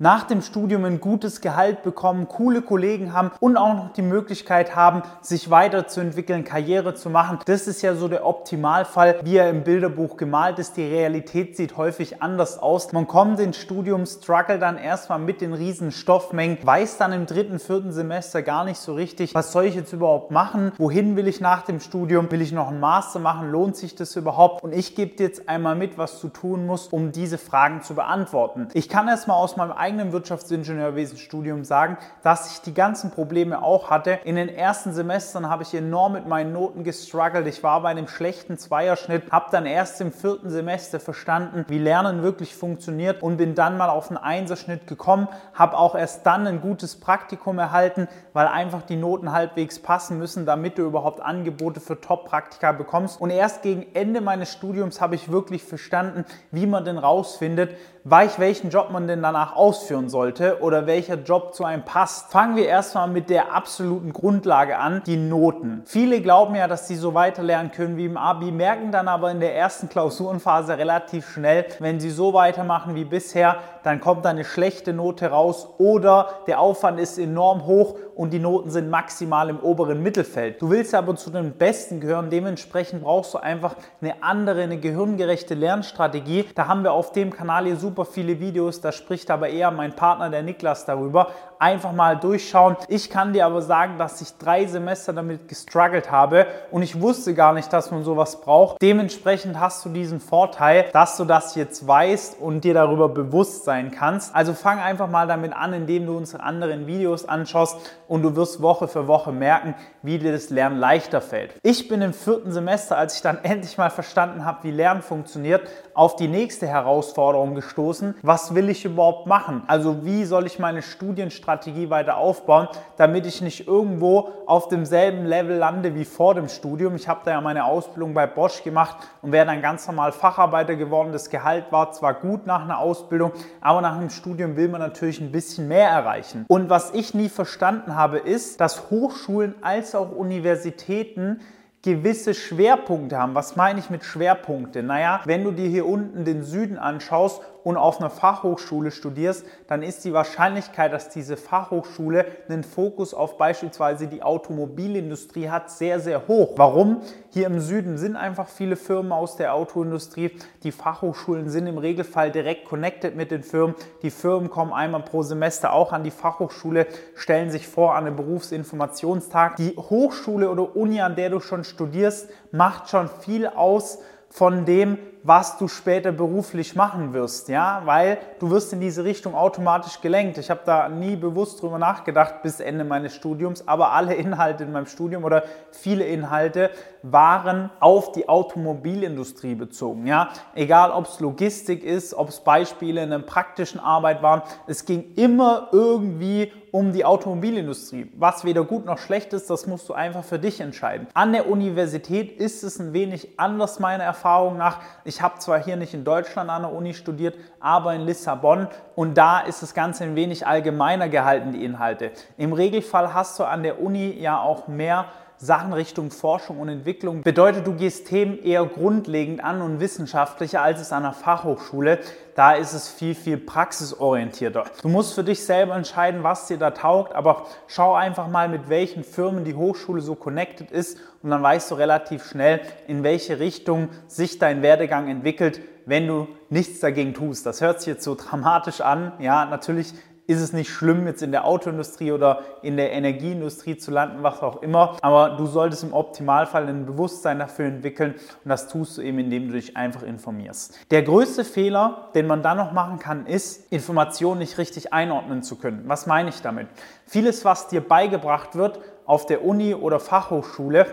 nach dem Studium ein gutes Gehalt bekommen, coole Kollegen haben und auch noch die Möglichkeit haben, sich weiterzuentwickeln, Karriere zu machen. Das ist ja so der Optimalfall, wie er im Bilderbuch gemalt ist. Die Realität sieht häufig anders aus. Man kommt ins Studium, struggle dann erstmal mit den riesen Stoffmengen, weiß dann im dritten, vierten Semester gar nicht so richtig, was soll ich jetzt überhaupt machen? Wohin will ich nach dem Studium? Will ich noch einen Master machen? Lohnt sich das überhaupt? Und ich gebe dir jetzt einmal mit, was du tun musst, um diese Fragen zu beantworten. Ich kann erstmal aus meinem eigenen Wirtschaftsingenieurwesenstudium sagen, dass ich die ganzen Probleme auch hatte. In den ersten Semestern habe ich enorm mit meinen Noten gestruggelt. Ich war bei einem schlechten Zweierschnitt, habe dann erst im vierten Semester verstanden, wie Lernen wirklich funktioniert und bin dann mal auf einen Einserschnitt gekommen, habe auch erst dann ein gutes Praktikum erhalten, weil einfach die Noten halbwegs passen müssen, damit du überhaupt Angebote für Top-Praktika bekommst. Und erst gegen Ende meines Studiums habe ich wirklich verstanden, wie man denn rausfindet, welchen Job man denn danach ausführen sollte oder welcher Job zu einem passt. Fangen wir erstmal mit der absoluten Grundlage an, die Noten. Viele glauben ja, dass sie so weiterlernen können wie im Abi, merken dann aber in der ersten Klausurenphase relativ schnell, wenn sie so weitermachen wie bisher, dann kommt da eine schlechte Note raus oder der Aufwand ist enorm hoch und die Noten sind maximal im oberen Mittelfeld. Du willst aber zu den Besten gehören, dementsprechend brauchst du einfach eine andere, eine gehirngerechte Lernstrategie. Da haben wir auf dem Kanal hier super viele Videos, da spricht aber eher mein Partner, der Niklas, darüber. Einfach mal durchschauen. Ich kann dir aber sagen, dass ich drei Semester damit gestruggelt habe und ich wusste gar nicht, dass man sowas braucht. Dementsprechend hast du diesen Vorteil, dass du das jetzt weißt und dir darüber bewusst sein kannst. Also fang einfach mal damit an, indem du unsere anderen Videos anschaust und du wirst Woche für Woche merken, wie dir das Lernen leichter fällt. Ich bin im vierten Semester, als ich dann endlich mal verstanden habe, wie Lernen funktioniert, auf die nächste Herausforderung gestoßen. Was will ich überhaupt machen? Also wie soll ich meine Studienstrategie weiter aufbauen, damit ich nicht irgendwo auf demselben Level lande wie vor dem Studium. Ich habe da ja meine Ausbildung bei Bosch gemacht und wäre dann ganz normal Facharbeiter geworden. Das Gehalt war zwar gut nach einer Ausbildung, aber nach einem Studium will man natürlich ein bisschen mehr erreichen. Und was ich nie verstanden habe, ist, dass Hochschulen als auch Universitäten gewisse Schwerpunkte haben. Was meine ich mit Schwerpunkte? Naja, wenn du dir hier unten den Süden anschaust und auf einer Fachhochschule studierst, dann ist die Wahrscheinlichkeit, dass diese Fachhochschule einen Fokus auf beispielsweise die Automobilindustrie hat, sehr, sehr hoch. Warum? Hier im Süden sind einfach viele Firmen aus der Autoindustrie. Die Fachhochschulen sind im Regelfall direkt connected mit den Firmen. Die Firmen kommen einmal pro Semester auch an die Fachhochschule, stellen sich vor an den Berufsinformationstag. Die Hochschule oder Uni, an der du schon studierst, macht schon viel aus von dem, was du später beruflich machen wirst, ja, weil du wirst in diese Richtung automatisch gelenkt. Ich habe da nie bewusst drüber nachgedacht bis Ende meines Studiums, aber alle Inhalte in meinem Studium oder viele Inhalte waren auf die Automobilindustrie bezogen, ja, egal ob es Logistik ist, ob es Beispiele in einer praktischen Arbeit waren, es ging immer irgendwie um die Automobilindustrie. Was weder gut noch schlecht ist, das musst du einfach für dich entscheiden. An der Universität ist es ein wenig anders meiner Erfahrung nach. Ich habe zwar hier nicht in Deutschland an der Uni studiert, aber in Lissabon und da ist das Ganze ein wenig allgemeiner gehalten, die Inhalte. Im Regelfall hast du an der Uni ja auch mehr Sachen Richtung Forschung und Entwicklung. Bedeutet, du gehst Themen eher grundlegend an und wissenschaftlicher als es an der Fachhochschule. Da ist es viel, viel praxisorientierter. Du musst für dich selber entscheiden, was dir da taugt, aber schau einfach mal, mit welchen Firmen die Hochschule so connected ist und dann weißt du relativ schnell, in welche Richtung sich dein Werdegang entwickelt, wenn du nichts dagegen tust. Das hört sich jetzt so dramatisch an. Ja, natürlich ist es nicht schlimm, jetzt in der Autoindustrie oder in der Energieindustrie zu landen, was auch immer. Aber du solltest im Optimalfall ein Bewusstsein dafür entwickeln und das tust du eben, indem du dich einfach informierst. Der größte Fehler, den man dann noch machen kann, ist, Informationen nicht richtig einordnen zu können. Was meine ich damit? Vieles, was dir beigebracht wird auf der Uni oder Fachhochschule,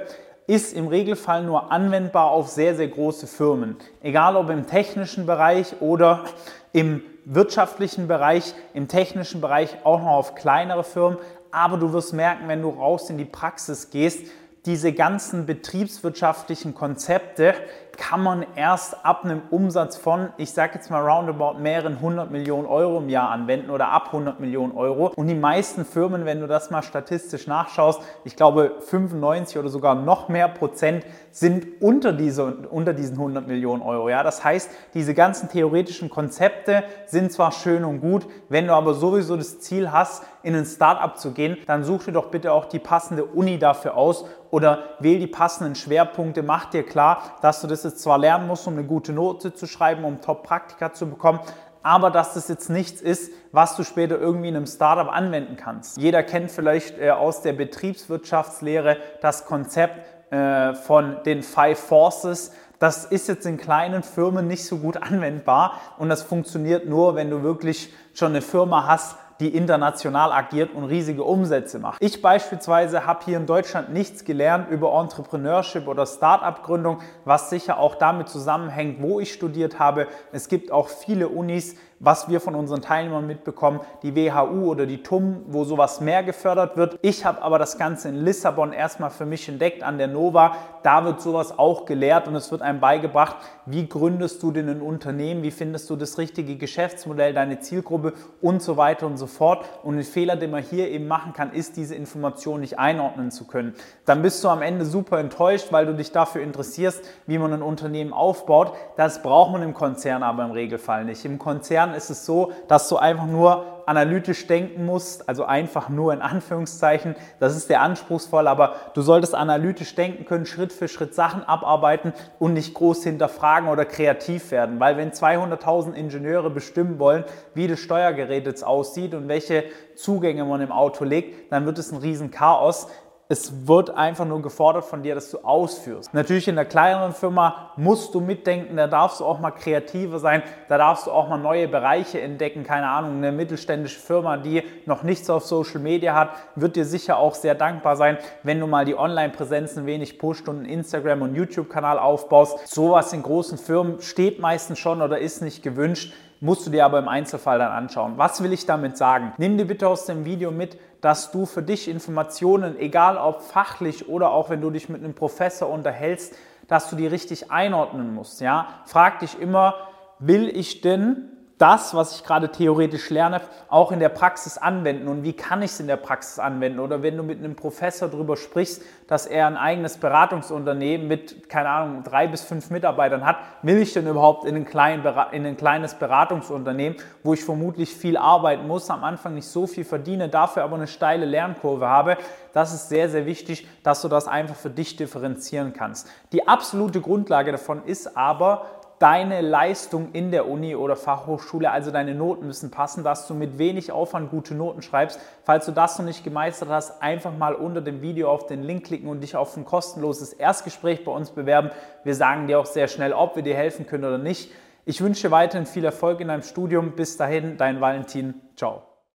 ist im Regelfall nur anwendbar auf sehr, sehr große Firmen. Egal ob im technischen Bereich oder im wirtschaftlichen Bereich, im technischen Bereich auch noch auf kleinere Firmen. Aber du wirst merken, wenn du raus in die Praxis gehst, diese ganzen betriebswirtschaftlichen Konzepte kann man erst ab einem Umsatz von, ich sage jetzt mal roundabout mehreren hundert Millionen Euro im Jahr anwenden oder ab 100 Millionen Euro. Und die meisten Firmen, wenn du das mal statistisch nachschaust, ich glaube 95 oder sogar noch mehr Prozent sind unter, diese, unter diesen 100 Millionen Euro. Ja? Das heißt, diese ganzen theoretischen Konzepte sind zwar schön und gut, wenn du aber sowieso das Ziel hast, in ein Startup zu gehen, dann such dir doch bitte auch die passende Uni dafür aus oder wähl die passenden Schwerpunkte. Mach dir klar, dass du das jetzt zwar lernen musst, um eine gute Note zu schreiben, um Top-Praktika zu bekommen, aber dass das jetzt nichts ist, was du später irgendwie in einem Startup anwenden kannst. Jeder kennt vielleicht äh, aus der Betriebswirtschaftslehre das Konzept äh, von den Five Forces. Das ist jetzt in kleinen Firmen nicht so gut anwendbar und das funktioniert nur, wenn du wirklich schon eine Firma hast, die international agiert und riesige Umsätze macht. Ich beispielsweise habe hier in Deutschland nichts gelernt über Entrepreneurship oder Start-up-Gründung, was sicher auch damit zusammenhängt, wo ich studiert habe. Es gibt auch viele Unis, was wir von unseren Teilnehmern mitbekommen, die WHU oder die TUM, wo sowas mehr gefördert wird. Ich habe aber das Ganze in Lissabon erstmal für mich entdeckt an der Nova. Da wird sowas auch gelehrt und es wird einem beigebracht, wie gründest du denn ein Unternehmen, wie findest du das richtige Geschäftsmodell, deine Zielgruppe und so weiter und so fort. Und ein Fehler, den man hier eben machen kann, ist, diese Information nicht einordnen zu können. Dann bist du am Ende super enttäuscht, weil du dich dafür interessierst, wie man ein Unternehmen aufbaut. Das braucht man im Konzern aber im Regelfall nicht. Im Konzern Lernen ist es so, dass du einfach nur analytisch denken musst, also einfach nur in Anführungszeichen. Das ist der anspruchsvoll, aber du solltest analytisch denken können, Schritt für Schritt Sachen abarbeiten und nicht groß hinterfragen oder kreativ werden. Weil wenn 200.000 Ingenieure bestimmen wollen, wie das Steuergerät jetzt aussieht und welche Zugänge man im Auto legt, dann wird es ein Riesenchaos es wird einfach nur gefordert von dir, dass du ausführst. Natürlich in der kleineren Firma musst du mitdenken, da darfst du auch mal kreativer sein, da darfst du auch mal neue Bereiche entdecken. Keine Ahnung, eine mittelständische Firma, die noch nichts auf Social Media hat, wird dir sicher auch sehr dankbar sein, wenn du mal die Online-Präsenz ein wenig pusht und einen Instagram- und YouTube-Kanal aufbaust. Sowas in großen Firmen steht meistens schon oder ist nicht gewünscht musst du dir aber im Einzelfall dann anschauen. Was will ich damit sagen? Nimm dir bitte aus dem Video mit, dass du für dich Informationen, egal ob fachlich oder auch wenn du dich mit einem Professor unterhältst, dass du die richtig einordnen musst. Ja? Frag dich immer, will ich denn das, was ich gerade theoretisch lerne, auch in der Praxis anwenden und wie kann ich es in der Praxis anwenden? Oder wenn du mit einem Professor darüber sprichst, dass er ein eigenes Beratungsunternehmen mit, keine Ahnung, drei bis fünf Mitarbeitern hat, will ich denn überhaupt in ein, klein, in ein kleines Beratungsunternehmen, wo ich vermutlich viel arbeiten muss, am Anfang nicht so viel verdiene, dafür aber eine steile Lernkurve habe? Das ist sehr, sehr wichtig, dass du das einfach für dich differenzieren kannst. Die absolute Grundlage davon ist aber, deine Leistung in der Uni oder Fachhochschule, also deine Noten müssen passen, dass du mit wenig Aufwand gute Noten schreibst. Falls du das noch nicht gemeistert hast, einfach mal unter dem Video auf den Link klicken und dich auf ein kostenloses Erstgespräch bei uns bewerben. Wir sagen dir auch sehr schnell, ob wir dir helfen können oder nicht. Ich wünsche weiterhin viel Erfolg in deinem Studium. Bis dahin, dein Valentin. Ciao.